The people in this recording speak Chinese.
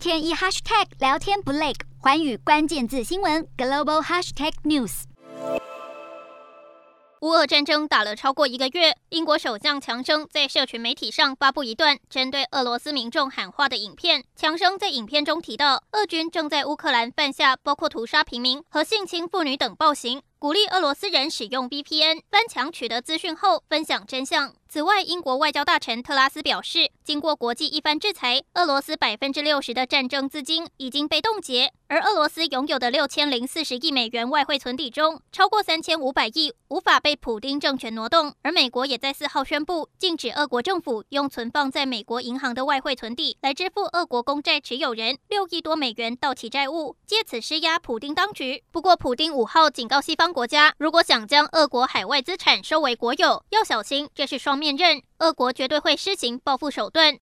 天一 hashtag 聊天不累，寰宇关键字新闻 global hashtag news。乌俄战争打了超过一个月，英国首相强生在社群媒体上发布一段针对俄罗斯民众喊话的影片。强生在影片中提到，俄军正在乌克兰犯下包括屠杀平民和性侵妇女等暴行。鼓励俄罗斯人使用 VPN 翻墙取得资讯后分享真相。此外，英国外交大臣特拉斯表示，经过国际一番制裁，俄罗斯百分之六十的战争资金已经被冻结，而俄罗斯拥有的六千零四十亿美元外汇存底中，超过三千五百亿无法被普丁政权挪动。而美国也在四号宣布，禁止俄国政府用存放在美国银行的外汇存底来支付俄国公债持有人六亿多美元到期债务，借此施压普丁当局。不过，普丁五号警告西方国家如果想将俄国海外资产收为国有，要小心，这是双面刃。俄国绝对会施行报复手段，